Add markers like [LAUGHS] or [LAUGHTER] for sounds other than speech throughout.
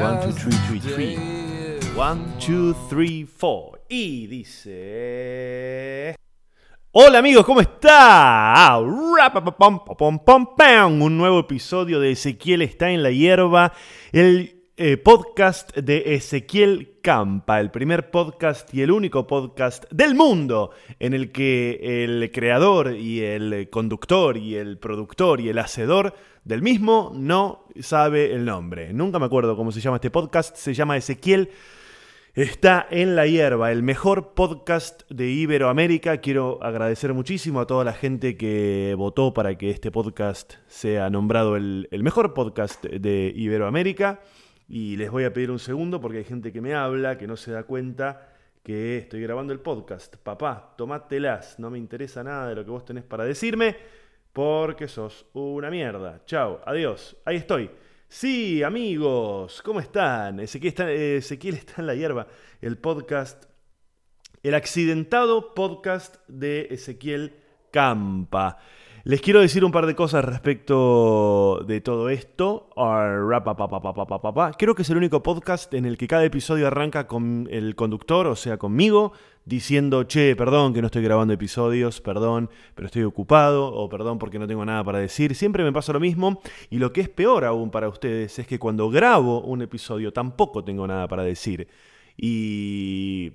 One, two, three. Three, three, three. One, two, three, four. Y dice. Hola amigos, ¿cómo está? Un nuevo episodio de Ezequiel está en la hierba. El eh, podcast de Ezequiel Campa, el primer podcast y el único podcast del mundo en el que el creador y el conductor y el productor y el hacedor del mismo no sabe el nombre. Nunca me acuerdo cómo se llama este podcast, se llama Ezequiel. Está en la hierba, el mejor podcast de Iberoamérica. Quiero agradecer muchísimo a toda la gente que votó para que este podcast sea nombrado el, el mejor podcast de Iberoamérica. Y les voy a pedir un segundo porque hay gente que me habla, que no se da cuenta que estoy grabando el podcast. Papá, tomátelas, no me interesa nada de lo que vos tenés para decirme porque sos una mierda. Chao, adiós, ahí estoy. Sí, amigos, ¿cómo están? Ezequiel está, Ezequiel está en la hierba, el podcast, el accidentado podcast de Ezequiel Campa. Les quiero decir un par de cosas respecto de todo esto. Creo que es el único podcast en el que cada episodio arranca con el conductor, o sea, conmigo, diciendo, che, perdón que no estoy grabando episodios, perdón, pero estoy ocupado, o perdón porque no tengo nada para decir. Siempre me pasa lo mismo. Y lo que es peor aún para ustedes es que cuando grabo un episodio tampoco tengo nada para decir. Y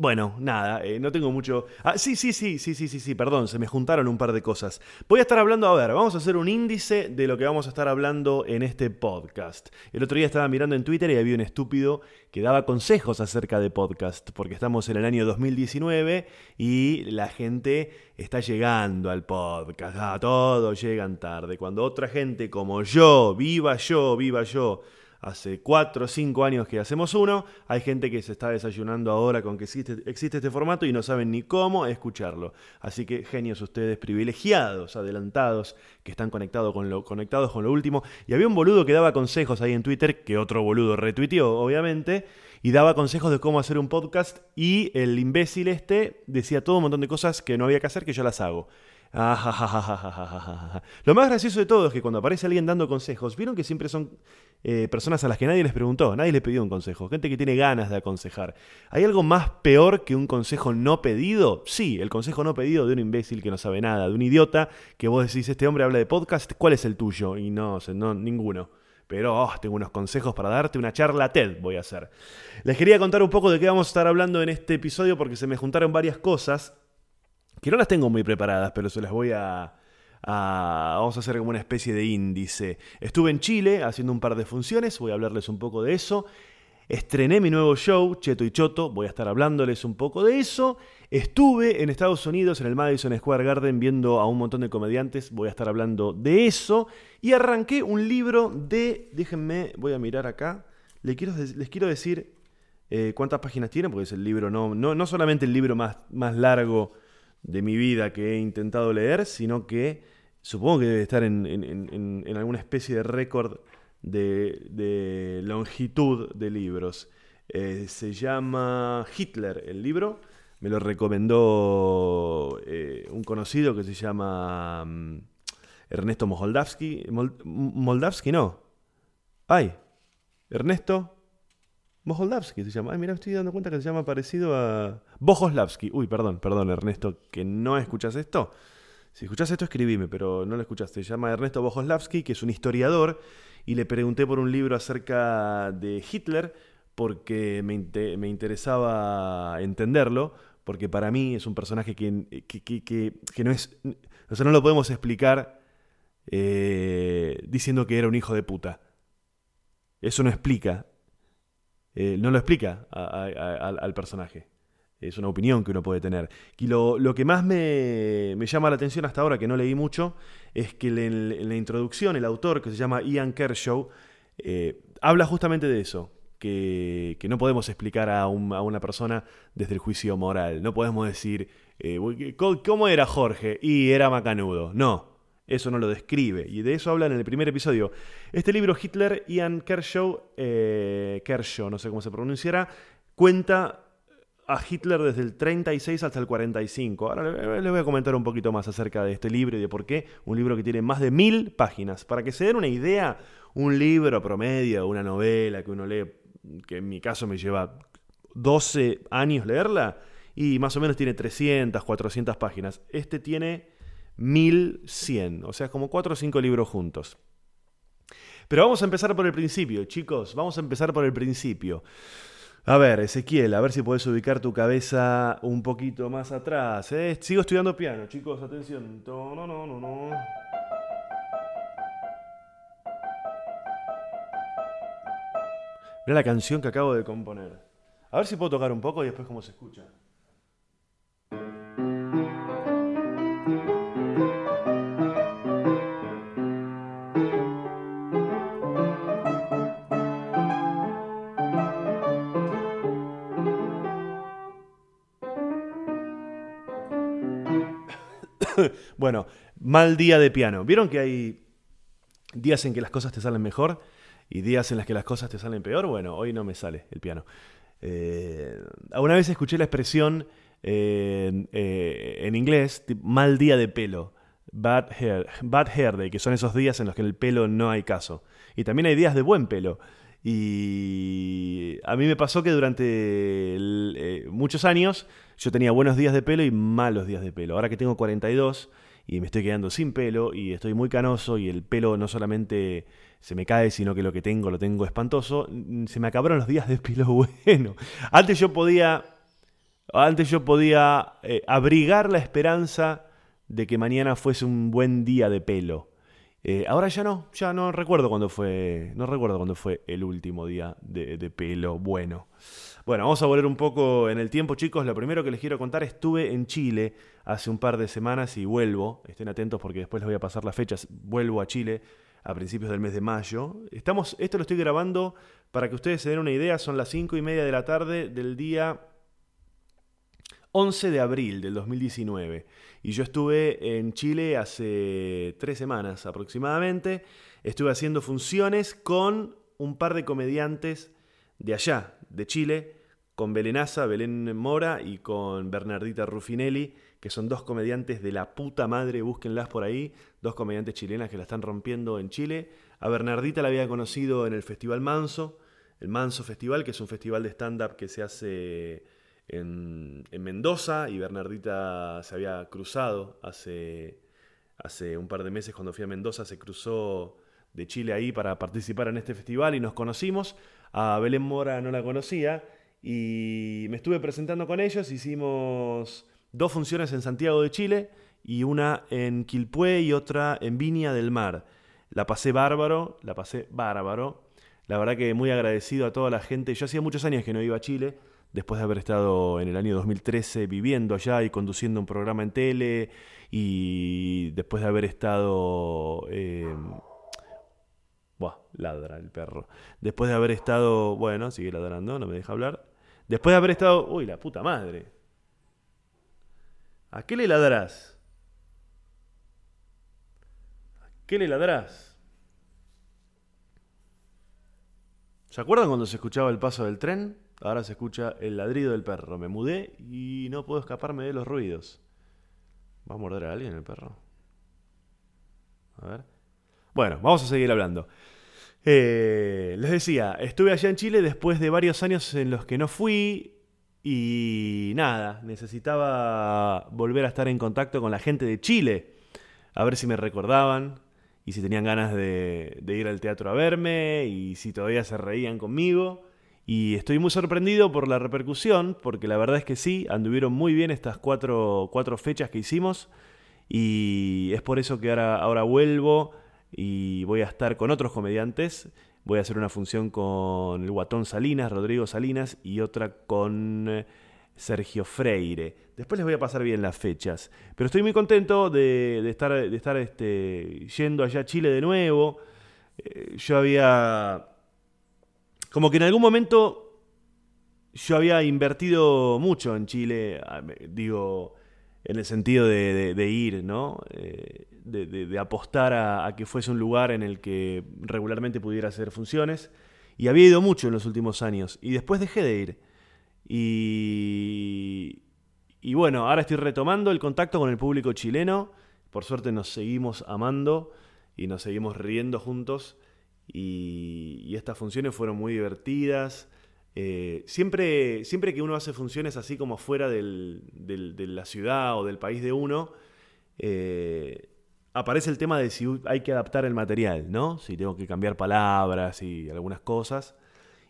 bueno, nada, eh, no tengo mucho... Ah, sí, sí, sí, sí, sí, sí, sí, perdón, se me juntaron un par de cosas. Voy a estar hablando, a ver, vamos a hacer un índice de lo que vamos a estar hablando en este podcast. El otro día estaba mirando en Twitter y había un estúpido que daba consejos acerca de podcast, porque estamos en el año 2019 y la gente está llegando al podcast. Ah, todos llegan tarde. Cuando otra gente como yo, viva yo, viva yo, hace 4 o 5 años que hacemos uno. Hay gente que se está desayunando ahora con que existe, este formato y no saben ni cómo escucharlo. Así que genios ustedes, privilegiados, adelantados, que están conectados con lo, conectados con lo último. Y había un boludo que daba consejos ahí en Twitter, que otro boludo retuiteó, obviamente, y daba consejos de cómo hacer un podcast y el imbécil este decía todo un montón de cosas que no había que hacer, que yo las hago. [LAUGHS] Lo más gracioso de todo es que cuando aparece alguien dando consejos, vieron que siempre son eh, personas a las que nadie les preguntó, nadie les pidió un consejo, gente que tiene ganas de aconsejar. ¿Hay algo más peor que un consejo no pedido? Sí, el consejo no pedido de un imbécil que no sabe nada, de un idiota que vos decís, este hombre habla de podcast, ¿cuál es el tuyo? Y no, no ninguno pero oh, tengo unos consejos para darte, una charla TED voy a hacer. Les quería contar un poco de qué vamos a estar hablando en este episodio porque se me juntaron varias cosas que no las tengo muy preparadas, pero se las voy a, vamos a hacer como una especie de índice. Estuve en Chile haciendo un par de funciones, voy a hablarles un poco de eso. Estrené mi nuevo show, Cheto y Choto, voy a estar hablándoles un poco de eso. Estuve en Estados Unidos, en el Madison Square Garden, viendo a un montón de comediantes, voy a estar hablando de eso. Y arranqué un libro de, déjenme, voy a mirar acá, les quiero, les quiero decir eh, cuántas páginas tiene, porque es el libro, no, no, no solamente el libro más, más largo de mi vida que he intentado leer, sino que supongo que debe estar en, alguna especie de récord de, longitud de libros. Eh, se llama Hitler, el libro. Me lo recomendó eh, un conocido que se llama mm, Ernesto Moldavsky. Moldavsky no. Ay, Ernesto Boholdavsky se llama. Ay, mira, estoy dando cuenta que se llama parecido a. Bohoslavsky. Uy, perdón, perdón, Ernesto, que no escuchas esto. Si escuchas esto, escribime, pero no lo escuchaste. Se llama Ernesto Bohoslavsky, que es un historiador, y le pregunté por un libro acerca de Hitler porque me, interesaba entenderlo, porque para mí es un personaje que, que, no es. O sea, no lo podemos explicar eh, diciendo que era un hijo de puta. Eso no explica eh, no lo explica al personaje. Es una opinión que uno puede tener. Y lo, que más me, llama la atención hasta ahora, que no leí mucho, es que en, la introducción el autor, que se llama Ian Kershaw, eh, habla justamente de eso, que, no podemos explicar a, una persona desde el juicio moral. No podemos decir, eh, ¿cómo era Jorge? Y era macanudo. No, eso no lo describe. Y de eso habla en el primer episodio. Este libro, Hitler, Ian Kershaw, eh, Kershaw, no sé cómo se pronunciará, cuenta a Hitler desde el 36 hasta el 45. Ahora les voy a comentar un poquito más acerca de este libro y de por qué. Un libro que tiene más de mil páginas. Para que se den una idea, un libro promedio, una novela que uno lee, que en mi caso me lleva 12 años leerla, y más o menos tiene 300, 400 páginas. Este tiene 1100, o sea, como 4 o 5 libros juntos. Pero vamos a empezar por el principio, chicos, vamos a empezar por el principio. A ver, Ezequiel, a ver si puedes ubicar tu cabeza un poquito más atrás. ¿eh? Sigo estudiando piano, chicos, atención. No, no, no, no. Mira la canción que acabo de componer. A ver si puedo tocar un poco y después cómo se escucha. [LAUGHS] bueno, mal día de piano. ¿Vieron que hay días en que las cosas te salen mejor y días en las que las cosas te salen peor? Bueno, hoy no me sale el piano. Eh, alguna vez escuché la expresión eh, eh, en inglés, mal día de pelo. Bad hair, bad hair day, que son esos días en los que el pelo no hay caso. Y también hay días de buen pelo. Y a mí me pasó que durante muchos años yo tenía buenos días de pelo y malos días de pelo. Ahora que tengo 42 y me estoy quedando sin pelo y estoy muy canoso y el pelo no solamente se me cae, sino que lo que tengo lo tengo espantoso, se me acabaron los días de pelo [LAUGHS] bueno. Antes yo podía, antes yo podía eh, abrigar la esperanza de que mañana fuese un buen día de pelo. Eh, ahora ya no, ya no recuerdo cuándo fue, no recuerdo cuándo fue el último día de, pelo bueno. Bueno, vamos a volver un poco en el tiempo, chicos. Lo primero que les quiero contar, estuve en Chile hace un par de semanas y vuelvo. Estén atentos porque después les voy a pasar las fechas. Vuelvo a Chile a principios del mes de mayo. Estamos, esto lo estoy grabando para que ustedes se den una idea. Son las cinco y media de la tarde del día 11 de abril del 2019. Y yo estuve en Chile hace tres semanas aproximadamente. Estuve haciendo funciones con un par de comediantes de allá, de Chile, con Belenaza, Belén Mora y con Bernardita Ruffinelli, que son dos comediantes de la puta madre, búsquenlas por ahí, dos comediantes chilenas que la están rompiendo en Chile. A Bernardita la había conocido en el Festival Manso, el Manso Festival, que es un festival de stand-up que se hace en, Mendoza y Bernardita se había cruzado hace, hace un par de meses cuando fui a Mendoza, se cruzó de Chile ahí para participar en este festival y nos conocimos. A Belén Mora no la conocía y me estuve presentando con ellos, hicimos dos funciones en Santiago de Chile y una en Quilpué y otra en Viña del Mar. La pasé bárbaro, la pasé bárbaro. La verdad que muy agradecido a toda la gente. Yo hacía muchos años que no iba a Chile después de haber estado en el año 2013 viviendo allá y conduciendo un programa en tele, y después de haber estado... Eh, buah, ladra el perro. Después de haber estado... Bueno, sigue ladrando, no me deja hablar. Después de haber estado... Uy, la puta madre. ¿A qué le ladrás? ¿A qué le ladrás? ¿Se acuerdan cuando se escuchaba el paso del tren? Ahora se escucha el ladrido del perro. Me mudé y no puedo escaparme de los ruidos. ¿Va a morder a alguien el perro? A ver. Bueno, vamos a seguir hablando. Eh, les decía, estuve allá en Chile después de varios años en los que no fui y nada, necesitaba volver a estar en contacto con la gente de Chile, a ver si me recordaban y si tenían ganas de, de ir al teatro a verme y si todavía se reían conmigo. Y estoy muy sorprendido por la repercusión, porque la verdad es que sí, anduvieron muy bien estas cuatro, fechas que hicimos. Y es por eso que ahora, ahora vuelvo y voy a estar con otros comediantes. Voy a hacer una función con el Guatón Salinas, Rodrigo Salinas, y otra con eh, Sergio Freire. Después les voy a pasar bien las fechas. Pero estoy muy contento de, estar, de estar este, yendo allá a Chile de nuevo. Eh, yo había como que en algún momento yo había invertido mucho en Chile, digo, en el sentido de, ir, ¿no? Eh, de, apostar a, que fuese un lugar en el que regularmente pudiera hacer funciones. Y había ido mucho en los últimos años. Y después dejé de ir. Y, y bueno, ahora estoy retomando el contacto con el público chileno. Por suerte nos seguimos amando y nos seguimos riendo juntos. Y, estas funciones fueron muy divertidas. Eh, siempre, siempre que uno hace funciones así como fuera de la ciudad o del país de uno, eh, aparece el tema de si hay que adaptar el material, ¿no? Si tengo que cambiar palabras y algunas cosas.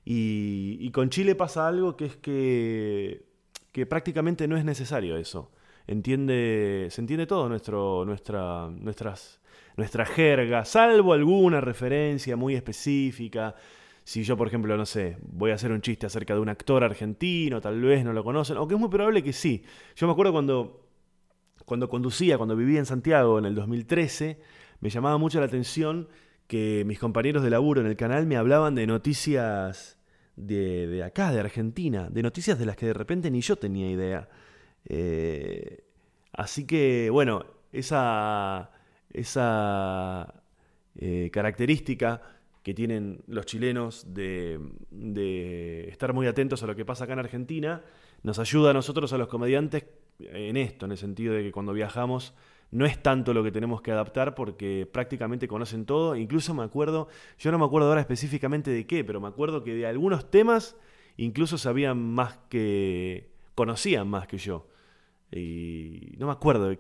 Y, con Chile pasa algo que es que, que, prácticamente no es necesario eso. Entiende, se entiende todo nuestro, nuestra, nuestras, nuestra jerga, salvo alguna referencia muy específica. Si yo, por ejemplo, no sé, voy a hacer un chiste acerca de un actor argentino, tal vez no lo conocen, aunque es muy probable que sí. Yo me acuerdo cuando, cuando conducía, cuando vivía en Santiago en el 2013, me llamaba mucho la atención que mis compañeros de laburo en el canal me hablaban de noticias de, acá, de Argentina, de noticias de las que de repente ni yo tenía idea. Eh, así que, bueno, esa, esa eh, característica que tienen los chilenos de, de, estar muy atentos a lo que pasa acá en Argentina, nos ayuda a nosotros, a los comediantes, en esto, en el sentido de que cuando viajamos no es tanto lo que tenemos que adaptar porque prácticamente conocen todo. Incluso me acuerdo, yo no me acuerdo ahora específicamente de qué, pero me acuerdo que de algunos temas incluso sabían más que, conocían más que yo. Y no me acuerdo,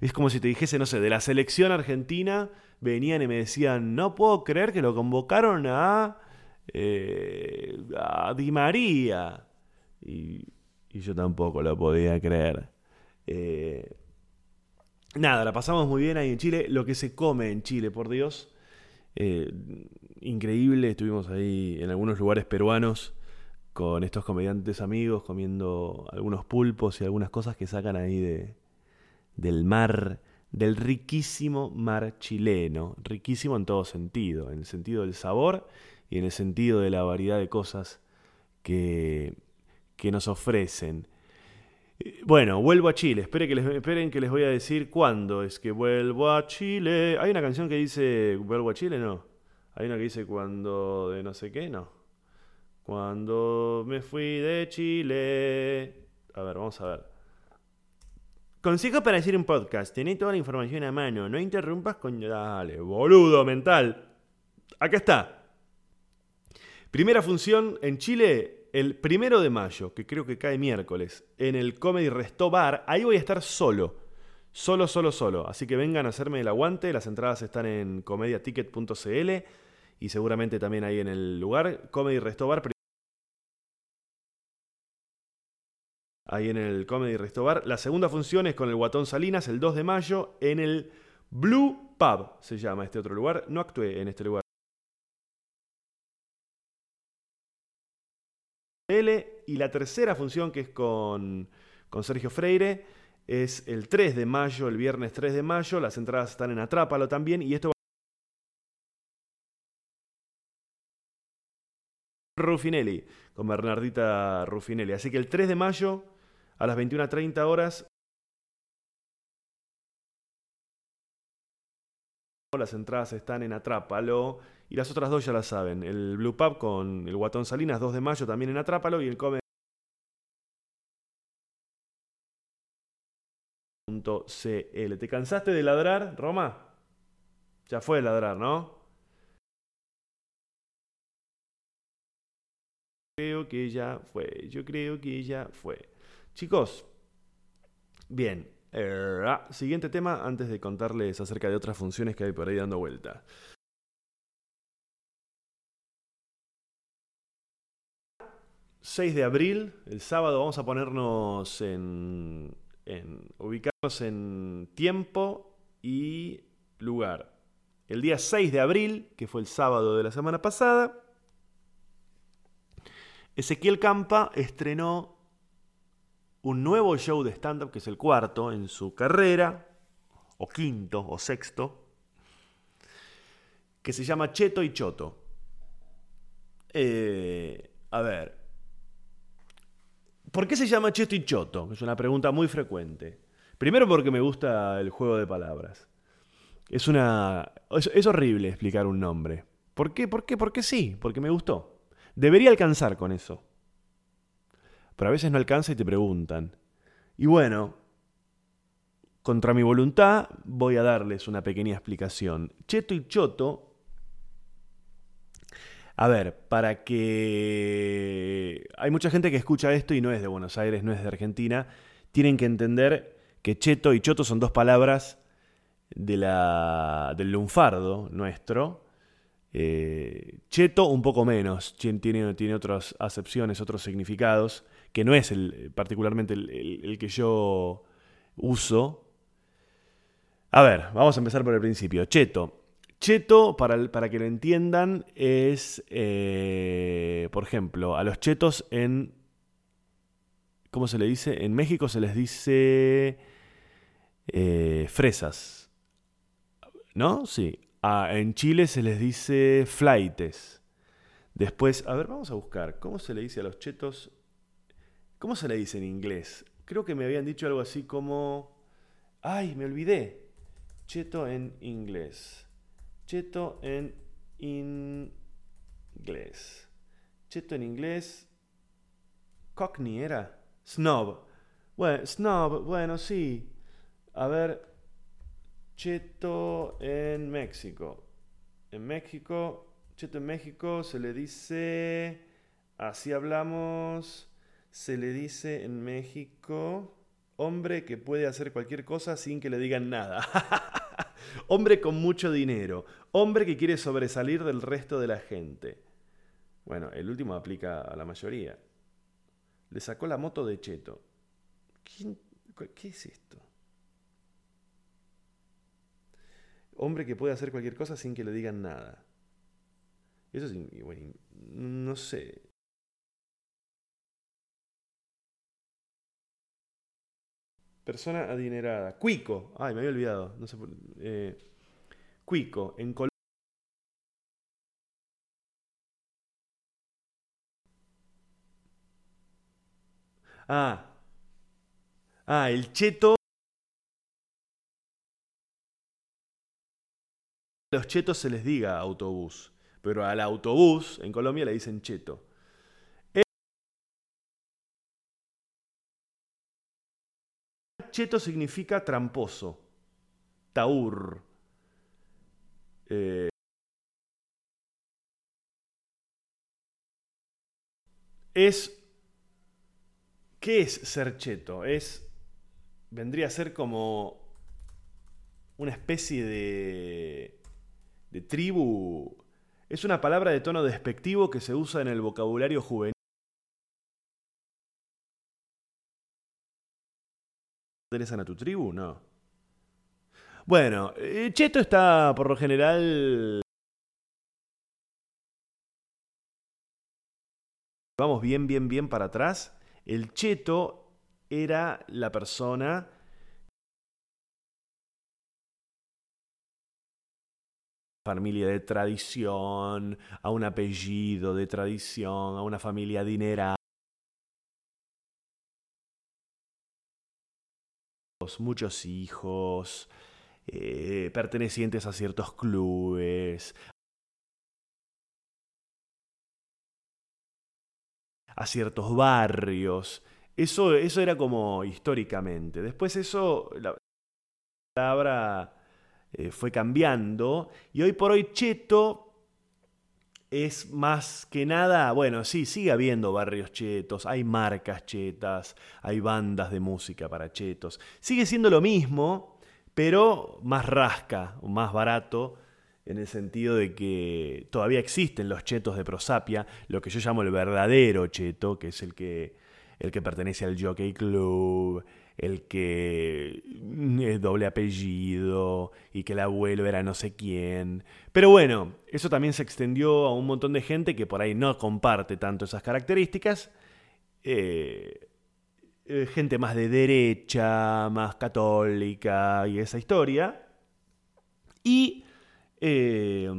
es como si te dijese, no sé, de la selección argentina venían y me decían, no puedo creer que lo convocaron a, eh, Di María. Y, yo tampoco lo podía creer. Eh, Nada, la pasamos muy bien ahí en Chile. Lo que se come en Chile, por Dios. Eh, increíble. Estuvimos ahí en algunos lugares peruanos con estos comediantes amigos comiendo algunos pulpos y algunas cosas que sacan ahí de, del mar, del riquísimo mar chileno. Riquísimo en todo sentido, en el sentido del sabor y en el sentido de la variedad de cosas que, que nos ofrecen. Bueno, vuelvo a Chile. Esperen que, les, esperen que les voy a decir cuándo es que vuelvo a Chile. Hay una canción que dice vuelvo a Chile, no. Hay una que dice cuando de no sé qué, no. Cuando me fui de Chile. A ver, vamos a ver. Consejo para hacer un podcast. Tenés toda la información a mano. No interrumpas con... Dale, boludo mental. Acá está. Primera función en Chile, el primero de mayo, que creo que cae miércoles, en el Comedy Resto Bar, ahí voy a estar solo. Solo, solo, solo. Así que vengan a hacerme el aguante. Las entradas están en comediaticket.cl y seguramente también ahí en el lugar. Comedy Resto Bar. Ahí en el Comedy Resto Bar. La segunda función es con el Guatón Salinas el 2 de mayo en el Blue Pub, se llama este otro lugar. No actué en este lugar. Y la tercera función, que es con, Sergio Freire, es el 3 de mayo, el viernes 3 de mayo. Las entradas están en Atrápalo también. Y esto va Rufinelli, con Bernardita Rufinelli. Así que el 3 de mayo, a las 21.30 horas, las entradas están en Atrápalo. Y las otras dos ya las saben. El Blue Pub con el Guatón Salinas, 2 de mayo también en Atrápalo. Y el Come. .cl. ¿Te cansaste de ladrar, Roma? Ya fue ladrar, ¿no? Creo que ya fue. Yo creo que ya fue. Chicos, bien. Eh, ah, siguiente tema antes de contarles acerca de otras funciones que hay por ahí dando vuelta. 6 de abril, el sábado vamos a ponernos en, en, ubicarnos en tiempo y lugar. El día 6 de abril, que fue el sábado de la semana pasada, Ezequiel Campa estrenó un nuevo show de stand-up, que es el cuarto en su carrera, o quinto, o sexto, que se llama Cheto y Choto. Eh, a ver, ¿Por qué se llama Cheto y Choto? Es una pregunta muy frecuente. Primero porque me gusta el juego de palabras. Es una. Es, horrible explicar un nombre. ¿Por qué? ¿Por qué? Porque sí, porque me gustó. Debería alcanzar con eso. pero a veces no alcanza y te preguntan. Y bueno, contra mi voluntad voy a darles una pequeña explicación. Cheto y choto a ver, para que... Hay mucha gente que escucha esto y no es de Buenos Aires, no es de Argentina. Tienen que entender que cheto y choto son dos palabras de la, del lunfardo nuestro. Eh, cheto un poco menos, tiene, tiene otras acepciones, otros significados, que no es el, particularmente el que yo uso. A ver, vamos a empezar por el principio. Cheto Cheto, para, para que lo entiendan, es, eh, por ejemplo, a los chetos en... ¿Cómo se le dice? En México se les dice eh, fresas. ¿No? Sí. Ah, en Chile se les dice flaites. Después, a ver, vamos a buscar. ¿Cómo se le dice a los chetos? ¿Cómo se le dice en inglés? Creo que me habían dicho algo así como... ¡Ay, me olvidé! Cheto en inglés. Cheto en inglés. Cheto en inglés. Cockney era. Snob. Bueno, snob, bueno, sí. A ver. Cheto en México. En México. Cheto en México se le dice. Así hablamos. Se le dice en México. Hombre que puede hacer cualquier cosa sin que le digan nada. [LAUGHS] Hombre con mucho dinero. Hombre que quiere sobresalir del resto de la gente. Bueno, el último aplica a la mayoría. Le sacó la moto de Cheto. ¿Qué es esto? Hombre que puede hacer cualquier cosa sin que le digan nada. Eso es, no sé. Persona adinerada. Cuico. Ay, me había olvidado. No sé por, eh, Cuico. En Colombia. Ah. Ah, el cheto. Los chetos se les diga autobús. Pero al autobús en Colombia le dicen cheto. cheto significa tramposo, taur. Eh, es. ¿Qué es ser cheto? Es. Vendría a ser como una especie de. De tribu. Es una palabra de tono despectivo que se usa en el vocabulario juvenil. pertenecen a tu tribu? No. Bueno, eh, Cheto está por lo general... Vamos bien, bien, bien para atrás. El Cheto era la persona familia de tradición, a un apellido de tradición, a una familia adinerada. muchos hijos, eh, pertenecientes a ciertos clubes, a ciertos barrios. Eso, eso era como históricamente. Después eso, la palabra eh, fue cambiando y hoy por hoy cheto es más que nada, bueno, sí, sigue habiendo barrios chetos, hay marcas chetas, hay bandas de música para chetos. Sigue siendo lo mismo, pero más rasca, más barato, en el sentido de que todavía existen los chetos de prosapia, lo que yo llamo el verdadero cheto, que es el que, el que pertenece al Jockey Club, el que es doble apellido y que el abuelo era no sé quién. Pero bueno, eso también se extendió a un montón de gente que por ahí no comparte tanto esas características. Eh, eh, gente más de derecha, más católica y esa historia. Y eh,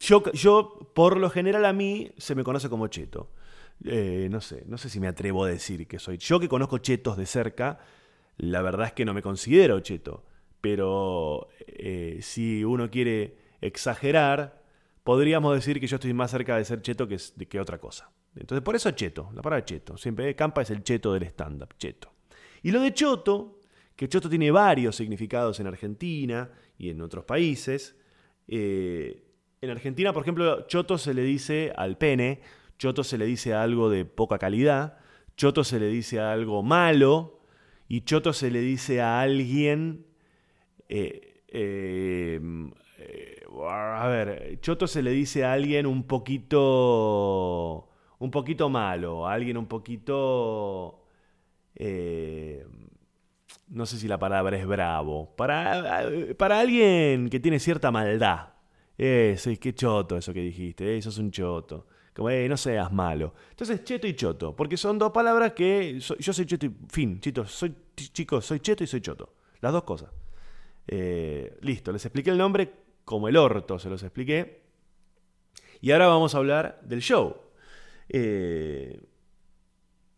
yo, yo, por lo general a mí, se me conoce como cheto. Eh, no sé, no sé si me atrevo a decir que soy. Yo que conozco chetos de cerca, la verdad es que no me considero cheto. Pero eh, si uno quiere exagerar, podríamos decir que yo estoy más cerca de ser cheto que, que otra cosa. Entonces, por eso cheto, la palabra cheto. Siempre Campa es el cheto del stand-up, cheto. Y lo de choto, que choto tiene varios significados en Argentina y en otros países. Eh, en Argentina, por ejemplo, choto se le dice al pene, choto se le dice algo de poca calidad, choto se le dice algo malo y choto se le dice a alguien... Eh, eh, a ver, choto se le dice a alguien un poquito... un poquito malo, a alguien un poquito... no sé si la palabra es bravo. Para, para alguien que tiene cierta maldad. Eh, sí, qué choto eso que dijiste, eh, eso es un choto. Como, eh, no seas malo. Entonces, cheto y choto, porque son dos palabras que yo soy cheto y fin, chito, soy chicos, soy cheto y soy choto. Las dos cosas. Eh, listo, les expliqué el nombre como el orto, se los expliqué. Y ahora vamos a hablar del show. Eh,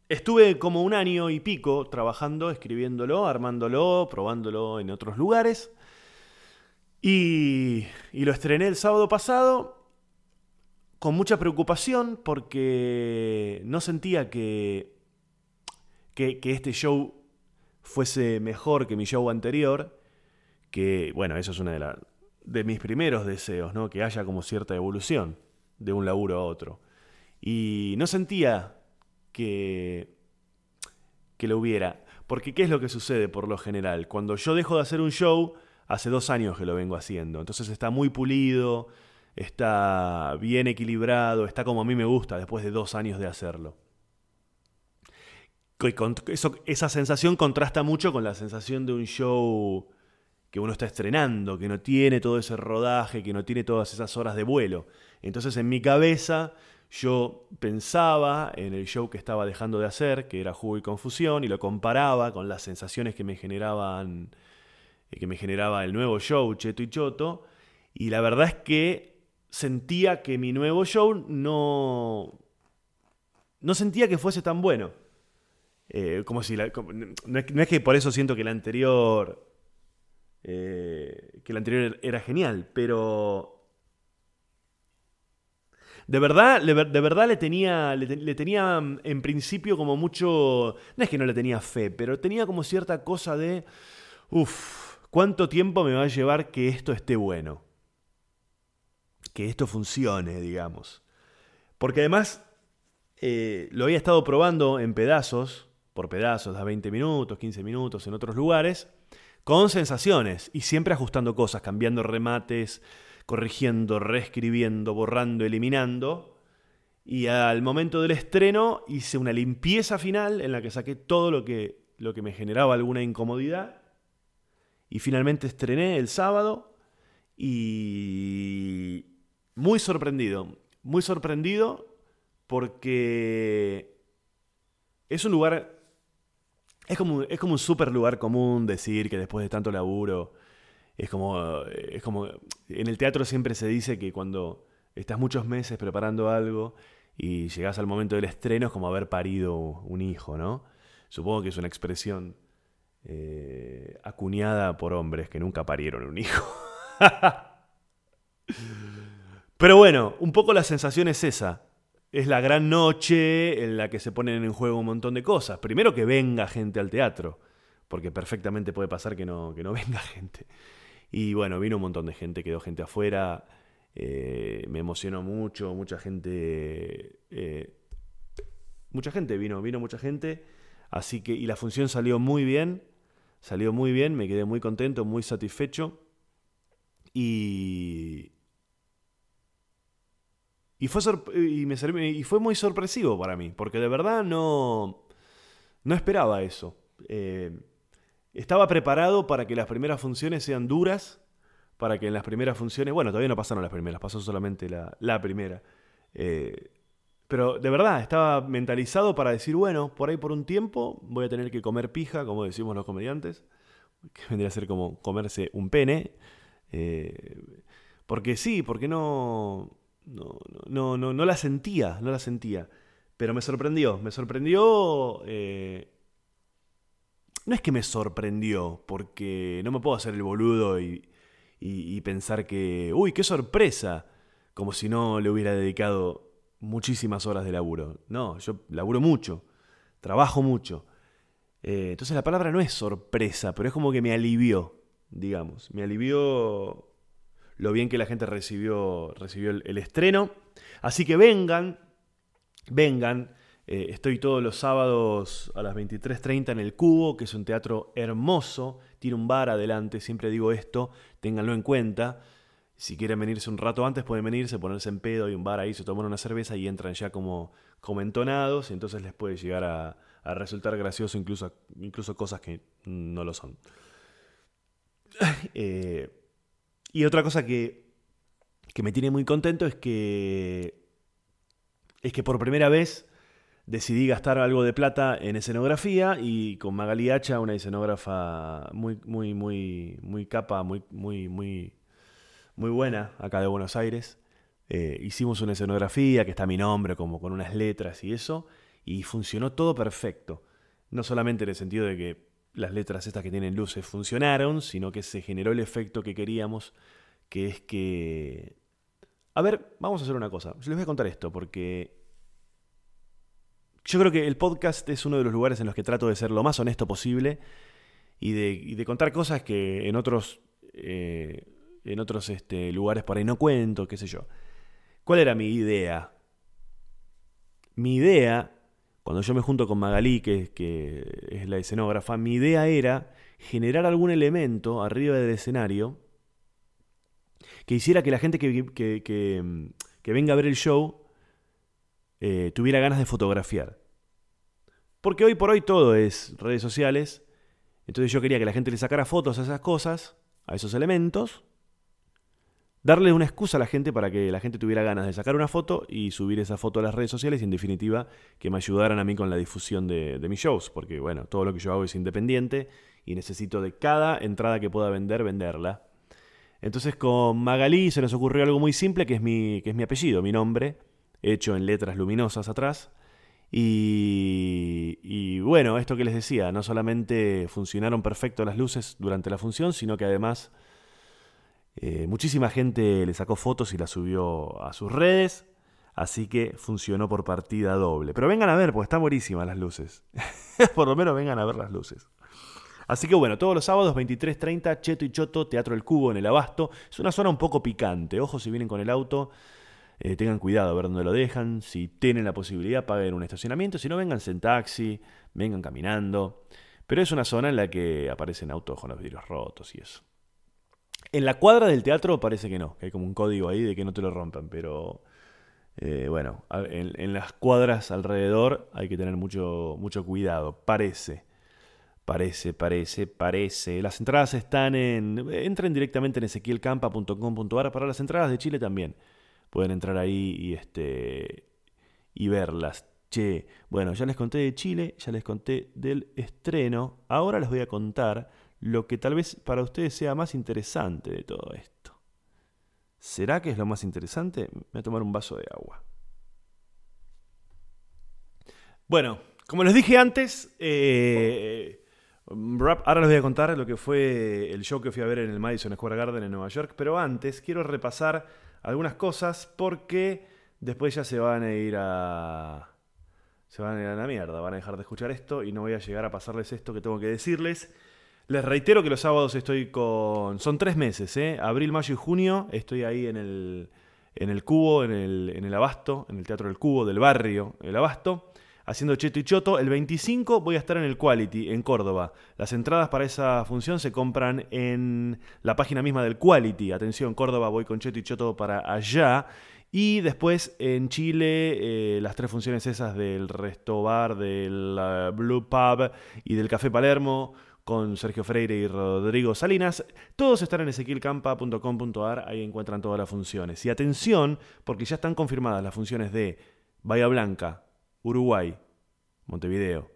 estuve como un año y pico trabajando, escribiéndolo, armándolo, probándolo en otros lugares. Y, lo estrené el sábado pasado con mucha preocupación porque no sentía que, que, este show fuese mejor que mi show anterior, que bueno, eso es uno de, de mis primeros deseos, ¿no? que haya como cierta evolución de un laburo a otro. Y no sentía que, que lo hubiera, porque ¿qué es lo que sucede por lo general? Cuando yo dejo de hacer un show, hace dos años que lo vengo haciendo. Entonces está muy pulido, está bien equilibrado, está como a mí me gusta después de dos años de hacerlo. esa sensación contrasta mucho con la sensación de un show que uno está estrenando, que no tiene todo ese rodaje, que no tiene todas esas horas de vuelo. Entonces en mi cabeza yo pensaba en el show que estaba dejando de hacer, que era Jugo y Confusión, y lo comparaba con las sensaciones que me generaban que me generaba el nuevo show, Cheto y Choto, y la verdad es que sentía que mi nuevo show no, no sentía que fuese tan bueno. Eh, como si no, es, que por eso siento que el anterior eh, que el anterior era genial, pero de verdad, de verdad le tenía, le, tenía mm, en principio como mucho, no es que no le tenía fe, pero tenía como cierta cosa de, uff, ¿Cuánto tiempo me va a llevar que esto esté bueno? Que esto funcione, digamos. Porque además eh, lo había estado probando en pedazos, por pedazos, a 20 minutos, 15 minutos en otros lugares, con sensaciones y siempre ajustando cosas, cambiando remates, corrigiendo, reescribiendo, borrando, eliminando. Y al momento del estreno hice una limpieza final en la que saqué todo lo que, lo que me generaba alguna incomodidad y finalmente estrené el sábado y muy sorprendido, muy sorprendido porque es un lugar, es como, es como un super lugar común decir que después de tanto laburo, es como, es como, en el teatro siempre se dice que cuando estás muchos meses preparando algo y llegas al momento del estreno es como haber parido un hijo, ¿no? Supongo que es una expresión eh, acuñada por hombres que nunca parieron un hijo. [LAUGHS] Pero bueno, un poco la sensación es esa. Es la gran noche en la que se ponen en juego un montón de cosas. Primero que venga gente al teatro, porque perfectamente puede pasar que no, que no [LAUGHS] venga gente. Y bueno, vino un montón de gente, quedó gente afuera. Eh, me emocionó mucho, mucha gente. Eh, mucha gente vino, vino mucha gente. Así que, y la función salió muy bien. Salió muy bien, me quedé muy contento, muy satisfecho. Y. Y fue, y, me y fue muy sorpresivo para mí, porque de verdad no. No esperaba eso. Eh, estaba preparado para que las primeras funciones sean duras, para que en las primeras funciones. Bueno, todavía no pasaron las primeras, pasó solamente la, la primera. Eh, pero de verdad, estaba mentalizado para decir, bueno, por ahí por un tiempo voy a tener que comer pija, como decimos los comediantes, que vendría a ser como comerse un pene. Eh, porque sí, porque no no, no, no, no, la sentía, no la sentía. Pero me sorprendió, me sorprendió... Eh, no es que me sorprendió, porque no me puedo hacer el boludo y, y pensar que, uy, qué sorpresa como si no le hubiera dedicado muchísimas horas de laburo. No, yo laburo mucho, trabajo mucho. Eh, entonces la palabra no es sorpresa, pero es como que me alivió, digamos. Me alivió lo bien que la gente recibió, recibió el, estreno. Así que vengan, vengan. Eh, estoy todos los sábados a las 23.30 en el Cubo, que es un teatro hermoso. Tiene un bar adelante, siempre digo esto, ténganlo en cuenta. Si quieren venirse un rato antes, pueden venirse, ponerse en pedo, hay un bar ahí, se toman una cerveza y entran ya como, como entonados, y entonces les puede llegar a, a resultar gracioso incluso, incluso cosas que no lo son. Eh, y otra cosa que, que me tiene muy contento es que, es que por primera vez decidí gastar algo de plata en escenografía y con Magali Hacha, una escenógrafa muy, muy, muy, muy capa, muy, muy, muy, muy buena acá de Buenos Aires. Eh, hicimos una escenografía que está mi nombre, como con unas letras y eso, y funcionó todo perfecto. No solamente en el sentido de que las letras estas que tienen luces funcionaron, sino que se generó el efecto que queríamos, que es que... A ver, vamos a hacer una cosa. Les voy a contar esto, porque yo creo que el podcast es uno de los lugares en los que trato de ser lo más honesto posible y de, contar cosas que en otros, eh, en otros este, lugares por ahí no cuento, qué sé yo. ¿Cuál era mi idea? Mi idea cuando yo me junto con Magalí, que, es la escenógrafa, mi idea era generar algún elemento arriba del escenario que hiciera que la gente que, venga a ver el show eh, tuviera ganas de fotografiar. Porque hoy por hoy todo es redes sociales, entonces yo quería que la gente le sacara fotos a esas cosas, a esos elementos, darle una excusa a la gente para que la gente tuviera ganas de sacar una foto y subir esa foto a las redes sociales y en definitiva que me ayudaran a mí con la difusión de, mis shows, porque bueno, todo lo que yo hago es independiente y necesito de cada entrada que pueda vender, venderla. Entonces con Magalí se nos ocurrió algo muy simple que es mi, que es mi apellido, mi nombre, hecho en letras luminosas atrás. Y, y, bueno, esto que les decía, no solamente funcionaron perfecto las luces durante la función, sino que además eh, muchísima gente le sacó fotos y las subió a sus redes, así que funcionó por partida doble. Pero vengan a ver, porque están buenísimas las luces. [LAUGHS] por lo menos vengan a ver las luces. Así que bueno, todos los sábados 23.30, Cheto y Choto, Teatro El Cubo en el Abasto. Es una zona un poco picante. Ojo si vienen con el auto, eh, tengan cuidado a ver dónde lo dejan. Si tienen la posibilidad, paguen un estacionamiento. Si no, vengan en taxi, vengan caminando. Pero es una zona en la que aparecen autos con los vidrios rotos y eso. En la cuadra del teatro parece que no, que hay como un código ahí de que no te lo rompan, pero eh, bueno, en, las cuadras alrededor hay que tener mucho, mucho cuidado, parece. Parece, parece, parece. Las entradas están en... Entren directamente en ezequielcampa.com.ar para las entradas de Chile también. Pueden entrar ahí y, este, y verlas. Che, bueno, ya les conté de Chile, ya les conté del estreno. Ahora les voy a contar lo que tal vez para ustedes sea más interesante de todo esto. ¿Será que es lo más interesante? Me voy a tomar un vaso de agua. Bueno, como les dije antes, eh, ahora les voy a contar lo que fue el show que fui a ver en el Madison Square Garden en Nueva York, pero antes quiero repasar algunas cosas porque después ya se van a ir a... Se van a ir a la mierda, van a dejar de escuchar esto y no voy a llegar a pasarles esto que tengo que decirles. Les reitero que los sábados estoy con... Son tres meses, ¿eh? Abril, mayo y junio. Estoy ahí en el, en el Cubo, en el, en el Abasto, en el Teatro del Cubo del barrio El Abasto, haciendo Cheto y Choto. El 25 voy a estar en el Quality, en Córdoba. Las entradas para esa función se compran en la página misma del Quality. Atención, Córdoba, voy con Cheto y Choto para allá. Y después en Chile, eh, las tres funciones esas del Resto Bar, del uh, Blue Pub y del Café Palermo con Sergio Freire y Rodrigo Salinas. Todos están en ezequielcampa.com.ar, ahí encuentran todas las funciones. Y atención, porque ya están confirmadas las funciones de Bahía Blanca, Uruguay, Montevideo,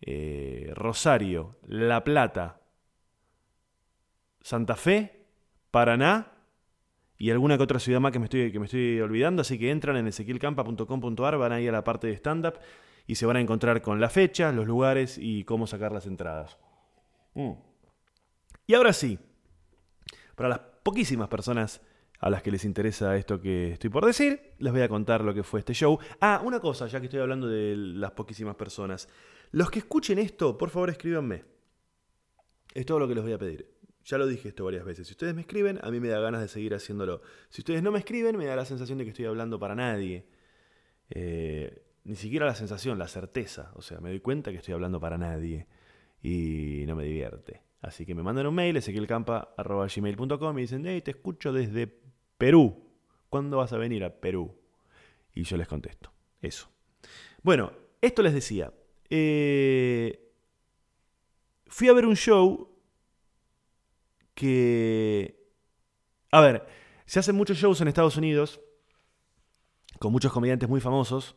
eh, Rosario, La Plata, Santa Fe, Paraná y alguna que otra ciudad más que me estoy, que me estoy olvidando. Así que entran en ezequielcampa.com.ar, van ahí a la parte de stand-up y se van a encontrar con la fecha, los lugares y cómo sacar las entradas. Mm. Y ahora sí, para las poquísimas personas a las que les interesa esto que estoy por decir, les voy a contar lo que fue este show. Ah, una cosa, ya que estoy hablando de las poquísimas personas. Los que escuchen esto, por favor escríbanme. Es todo lo que les voy a pedir. Ya lo dije esto varias veces. Si ustedes me escriben, a mí me da ganas de seguir haciéndolo. Si ustedes no me escriben, me da la sensación de que estoy hablando para nadie. Eh, ni siquiera la sensación, la certeza. O sea, me doy cuenta que estoy hablando para nadie. Y no me divierte. Así que me mandan un mail, ezequielcampa.gmail.com y dicen, hey, te escucho desde Perú. ¿Cuándo vas a venir a Perú? Y yo les contesto. Eso. Bueno, esto les decía. Eh, fui a ver un show que... A ver, se hacen muchos shows en Estados Unidos con muchos comediantes muy famosos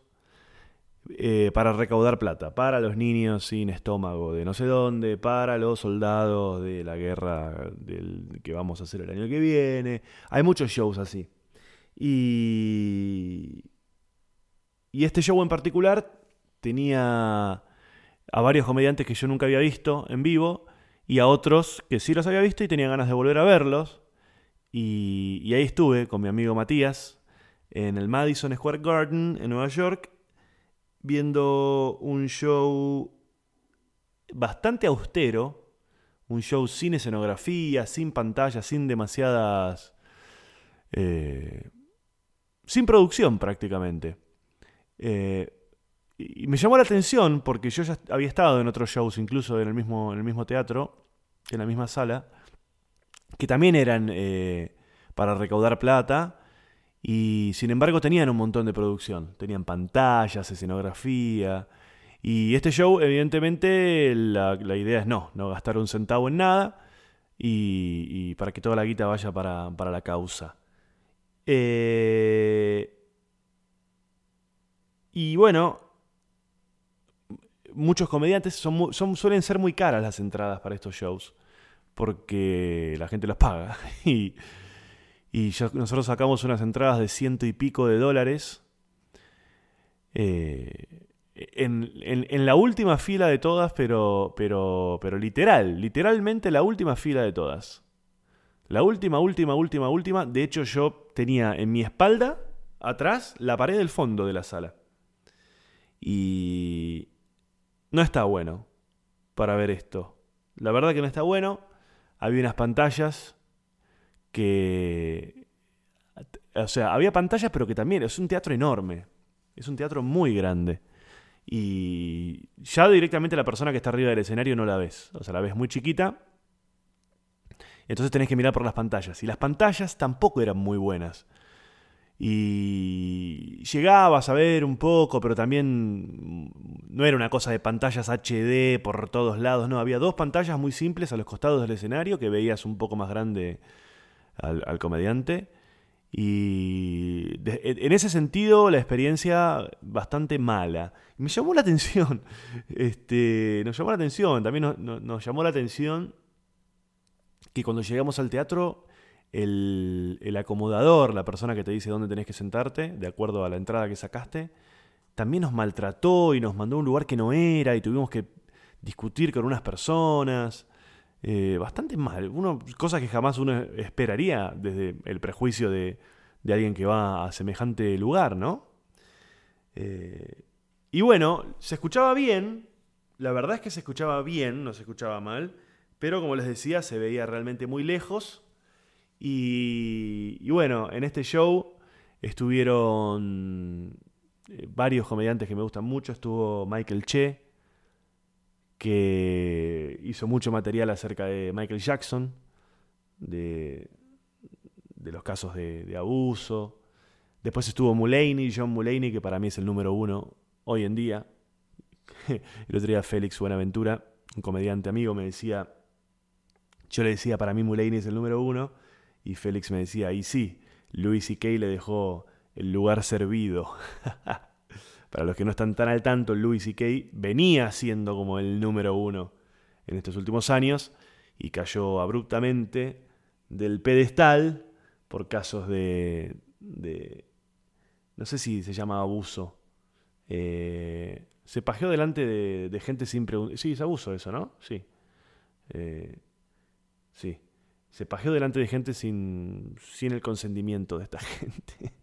eh, para recaudar plata, para los niños sin estómago de no sé dónde, para los soldados de la guerra del, que vamos a hacer el año que viene. Hay muchos shows así. Y, y este show en particular tenía a varios comediantes que yo nunca había visto en vivo y a otros que sí los había visto y tenía ganas de volver a verlos. Y, y ahí estuve con mi amigo Matías en el Madison Square Garden en Nueva York viendo un show bastante austero, un show sin escenografía, sin pantalla, sin demasiadas... Eh, sin producción prácticamente. Eh, y me llamó la atención porque yo ya había estado en otros shows, incluso en el mismo, en el mismo teatro, en la misma sala, que también eran eh, para recaudar plata y sin embargo tenían un montón de producción. Tenían pantallas, escenografía. Y este show, evidentemente, la, idea es no, no gastar un centavo en nada y, para que toda la guita vaya para, la causa. Eh, y bueno, muchos comediantes son, son, suelen ser muy caras las entradas para estos shows porque la gente las paga. [LAUGHS] y y nosotros sacamos unas entradas de ciento y pico de dólares. Eh, en, la última fila de todas, pero, pero, pero literal, literalmente la última fila de todas. La última, última, última, última. De hecho, yo tenía en mi espalda, atrás, la pared del fondo de la sala. Y no está bueno para ver esto. La verdad que no está bueno. Había unas pantallas que... O sea, había pantallas, pero que también es un teatro enorme. Es un teatro muy grande. Y ya directamente la persona que está arriba del escenario no la ves. O sea, la ves muy chiquita. Entonces tenés que mirar por las pantallas. Y las pantallas tampoco eran muy buenas. Y llegabas a ver un poco, pero también no era una cosa de pantallas HD por todos lados. No, había dos pantallas muy simples a los costados del escenario que veías un poco más grande al, comediante. Y en ese sentido, la experiencia bastante mala. me llamó la atención. [LAUGHS] Este, nos llamó la atención. También nos, llamó la atención que cuando llegamos al teatro, el, el, acomodador, la persona que te dice dónde tenés que sentarte, de acuerdo a la entrada que sacaste, también nos maltrató y nos mandó a un lugar que no era y tuvimos que discutir con unas personas. Eh, bastante mal. Uno, cosas que jamás uno esperaría desde el prejuicio de, alguien que va a semejante lugar, ¿no? Eh, y bueno, se escuchaba bien, la verdad es que se escuchaba bien, no se escuchaba mal, pero como les decía, se veía realmente muy lejos. Y, y bueno, en este show estuvieron eh, varios comediantes que me gustan mucho. Estuvo Michael Che, que hizo mucho material acerca de Michael Jackson, de, de los casos de, abuso. Después estuvo Mulaney, John Mulaney, que para mí es el número uno hoy en día. [LAUGHS] el otro día Félix Buenaventura, un comediante amigo, me decía, yo le decía, para mí Mulaney es el número uno, y Félix me decía, y sí, Louis C.K. le dejó el lugar servido. [LAUGHS] Para los que no están tan al tanto, Louis C.K. venía siendo como el número uno en estos últimos años y cayó abruptamente del pedestal por casos de, no sé si se llama abuso. Eh, se pajeó delante de, gente sin preguntar. Sí, es abuso eso, ¿no? Sí. Eh, sí. Se pajeó delante de gente sin, sin el consentimiento de esta [LAUGHS] gente.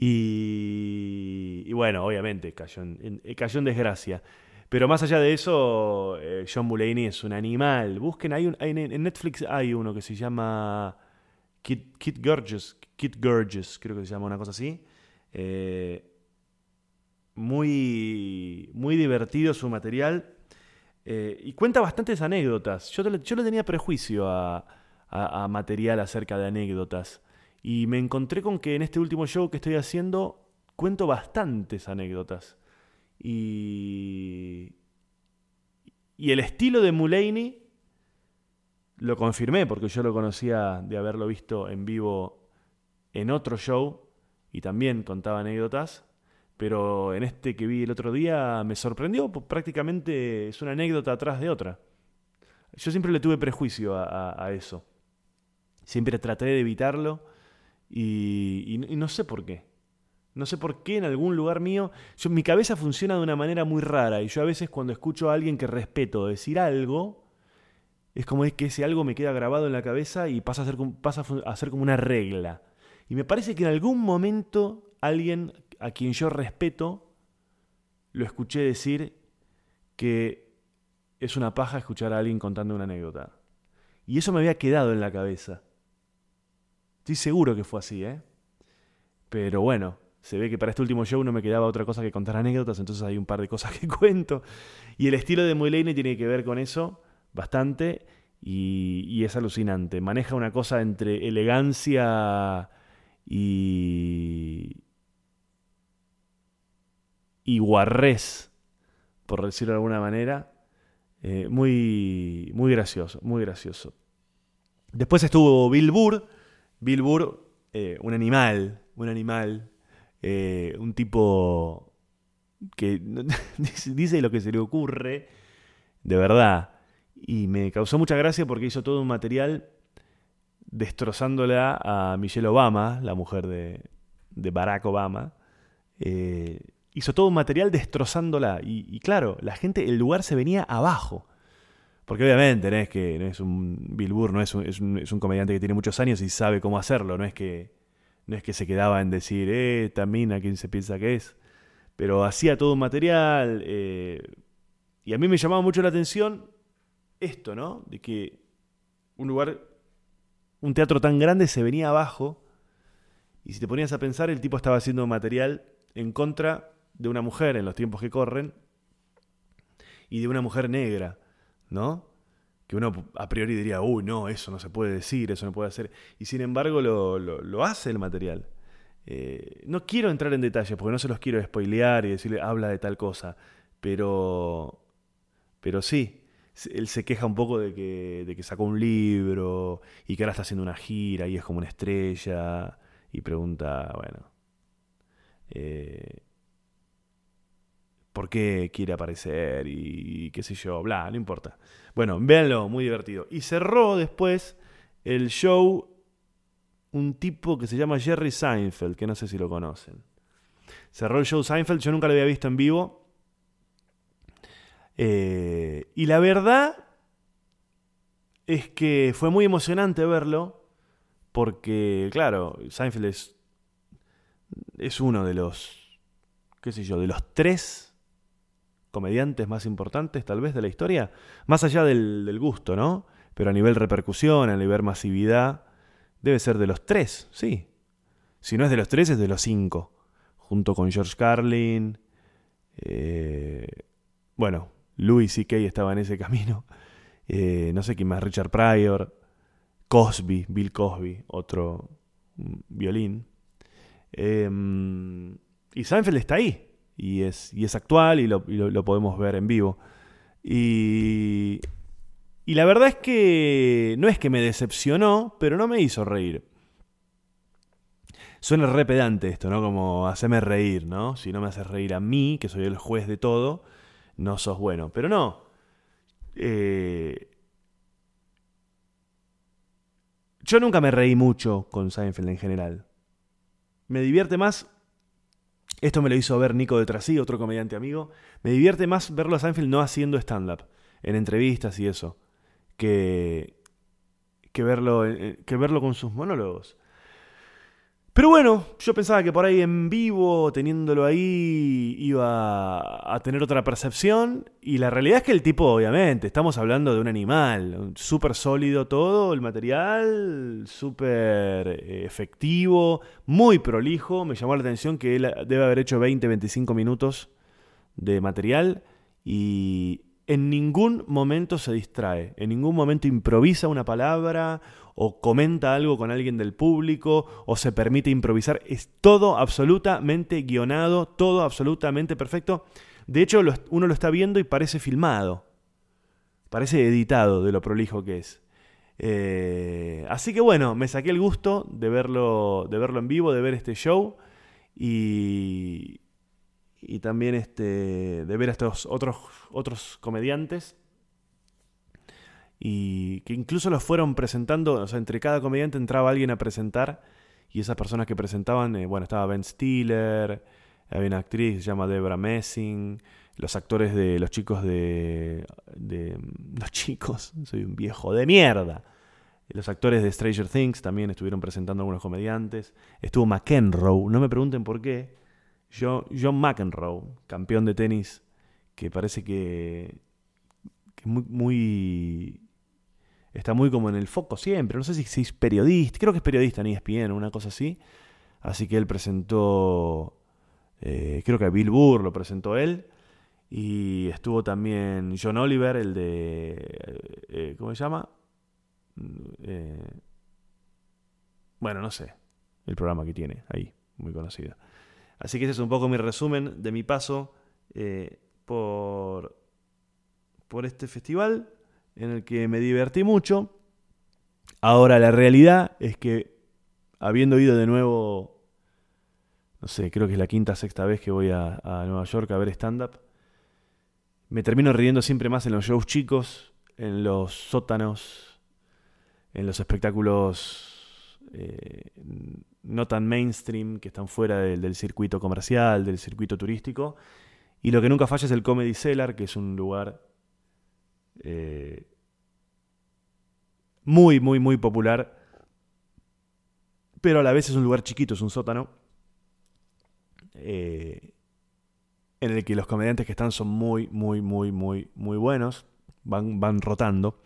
Y, bueno, obviamente cayó en, cayó en desgracia. Pero más allá de eso, eh, John Mulaney es un animal. Busquen, hay, un, en Netflix hay uno que se llama Kit, Kit Kit creo que se llama una cosa así. Eh, muy, muy divertido su material. Eh, y cuenta bastantes anécdotas. Yo, yo le tenía prejuicio a, a, material acerca de anécdotas. Y me encontré con que en este último show que estoy haciendo cuento bastantes anécdotas. Y, y el estilo de Mulaney lo confirmé porque yo lo conocía de haberlo visto en vivo en otro show y también contaba anécdotas. Pero en este que vi el otro día me sorprendió, pues prácticamente es una anécdota atrás de otra. Yo siempre le tuve prejuicio a, eso. Siempre traté de evitarlo y, no sé por qué. No sé por qué en algún lugar mío, mi cabeza funciona de una manera muy rara y yo a veces cuando escucho a alguien que respeto decir algo, es como que ese algo me queda grabado en la cabeza y pasa a ser, pasa a ser como una regla. Y me parece que en algún momento alguien a quien yo respeto lo escuché decir que es una paja escuchar a alguien contando una anécdota. Y eso me había quedado en la cabeza. Estoy seguro que fue así, ¿eh? Pero bueno, se ve que para este último show no me quedaba otra cosa que contar anécdotas, entonces hay un par de cosas [LAUGHS] que cuento. Y el estilo de Mulaney tiene que ver con eso bastante y, es alucinante. Maneja una cosa entre elegancia y, y guarrés, por decirlo de alguna manera. Eh, muy, muy gracioso, muy gracioso. Después estuvo Bill Burr. Bill Burr, eh, un animal, un animal, eh, un tipo que [LAUGHS] dice lo que se le ocurre, de verdad. Y me causó mucha gracia porque hizo todo un material destrozándola a Michelle Obama, la mujer de, de Barack Obama. hizo todo un material destrozándola. Y, claro, la gente, el lugar se venía abajo. Porque obviamente no es que no es un Bill Burr, no es un, es, un, comediante que tiene muchos años y sabe cómo hacerlo. No es que, no es que se quedaba en decir, eh, también quién se piensa que es. Pero hacía todo un material. Eh, y a mí me llamaba mucho la atención esto, ¿no? De que un lugar, un teatro tan grande se venía abajo. Y si te ponías a pensar, el tipo estaba haciendo material en contra de una mujer en los tiempos que corren y de una mujer negra, ¿no? Que uno a priori diría, uy, no, eso no se puede decir, eso no puede hacer. Y sin embargo lo, lo, hace el material. Eh, no quiero entrar en detalles porque no se los quiero spoilear y decirle, habla de tal cosa. Pero, pero sí, él se queja un poco de que, de que sacó un libro y que ahora está haciendo una gira y es como una estrella. Y pregunta, bueno, eh, por qué quiere aparecer y, qué sé yo, bla, no importa. Bueno, véanlo, muy divertido. Y cerró después el show un tipo que se llama Jerry Seinfeld, que no sé si lo conocen. Cerró el show Seinfeld, yo nunca lo había visto en vivo. Eh, y la verdad es que fue muy emocionante verlo, porque, claro, Seinfeld es, es uno de los, qué sé yo, de los tres comediantes más importantes tal vez de la historia, más allá del, gusto, ¿no? Pero a nivel repercusión, a nivel masividad, debe ser de los tres, sí. Si no es de los tres, es de los cinco, junto con George Carlin. Eh, bueno, Louis C.K. estaba en ese camino. [LAUGHS] Eh, no sé quién más, Richard Pryor, Cosby, Bill Cosby, otro mm, violín. Em, y Seinfeld está ahí y es, y es actual y lo, podemos ver en vivo. Y, y la verdad es que no es que me decepcionó, pero no me hizo reír. Suena re pedante esto, ¿no? Como hacerme reír, ¿no? Si no me haces reír a mí, que soy el juez de todo, no sos bueno. Pero no. Eh, yo nunca me reí mucho con Seinfeld en general. Me divierte más esto me lo hizo ver Nico de Trasí, otro comediante amigo. Me divierte más verlo a Seinfeld no haciendo stand-up. en entrevistas y eso, que, que, verlo, eh, que verlo con sus monólogos. Pero bueno, yo pensaba que por ahí en vivo, teniéndolo ahí, iba a tener otra percepción. Y la realidad es que el tipo, obviamente, estamos hablando de un animal, súper sólido todo, el material, súper eh, efectivo, muy prolijo. Me llamó la atención que él debe haber hecho 20, 25 minutos de material y en ningún momento se distrae, en ningún momento improvisa una palabra o comenta algo con alguien del público o se permite improvisar. Es todo absolutamente guionado, todo absolutamente perfecto. De hecho, uno lo está viendo y parece filmado. Parece editado de lo prolijo que es. Eh, así que bueno, me saqué el gusto de verlo, de verlo en vivo, de ver este show y, y también este, de ver a estos otros, otros comediantes y que incluso los fueron presentando, o sea, entre cada comediante entraba alguien a presentar y esas personas que presentaban, eh, bueno, estaba Ben Stiller, había una actriz que se llama Debra Messing, los actores de los chicos de, de [LAUGHS] los chicos, soy un viejo de mierda. Los actores de Stranger Things también estuvieron presentando algunos comediantes. Estuvo McEnroe, no me pregunten por qué. John McEnroe, campeón de tenis, que parece que, que muy, muy está muy como en el foco siempre. No sé si, es periodista, creo que es periodista en ESPN, una cosa así. Así que él presentó, eh, creo que Bill Burr lo presentó él. Y estuvo también John Oliver, el de, eh, eh, ¿cómo se llama? bueno, no sé, el programa que tiene ahí, muy conocido. Así que ese es un poco mi resumen de mi paso por, por este festival en el que me divertí mucho. Ahora la realidad es que habiendo ido de nuevo, no sé, creo que es la quinta, sexta vez que voy a, Nueva York a ver stand-up, me termino riendo siempre más en los shows chicos, en los sótanos, en los espectáculos eh, no tan mainstream, que están fuera del, circuito comercial, del circuito turístico. Y lo que nunca falla es el Comedy Cellar, que es un lugar eh, muy, muy, muy popular. Pero a la vez es un lugar chiquito, es un sótano. Eh, en el que los comediantes que están son muy, muy, muy, muy, muy buenos. Van, van rotando.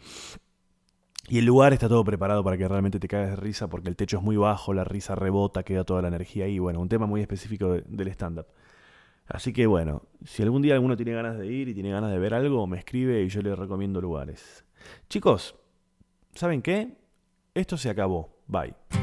Y el lugar está todo preparado para que realmente te caigas de risa porque el techo es muy bajo, la risa rebota, queda toda la energía ahí. Bueno, un tema muy específico del stand-up. Así que bueno, si algún día alguno tiene ganas de ir y tiene ganas de ver algo, me escribe y yo le recomiendo lugares. Chicos, ¿saben qué? Esto se acabó. Bye.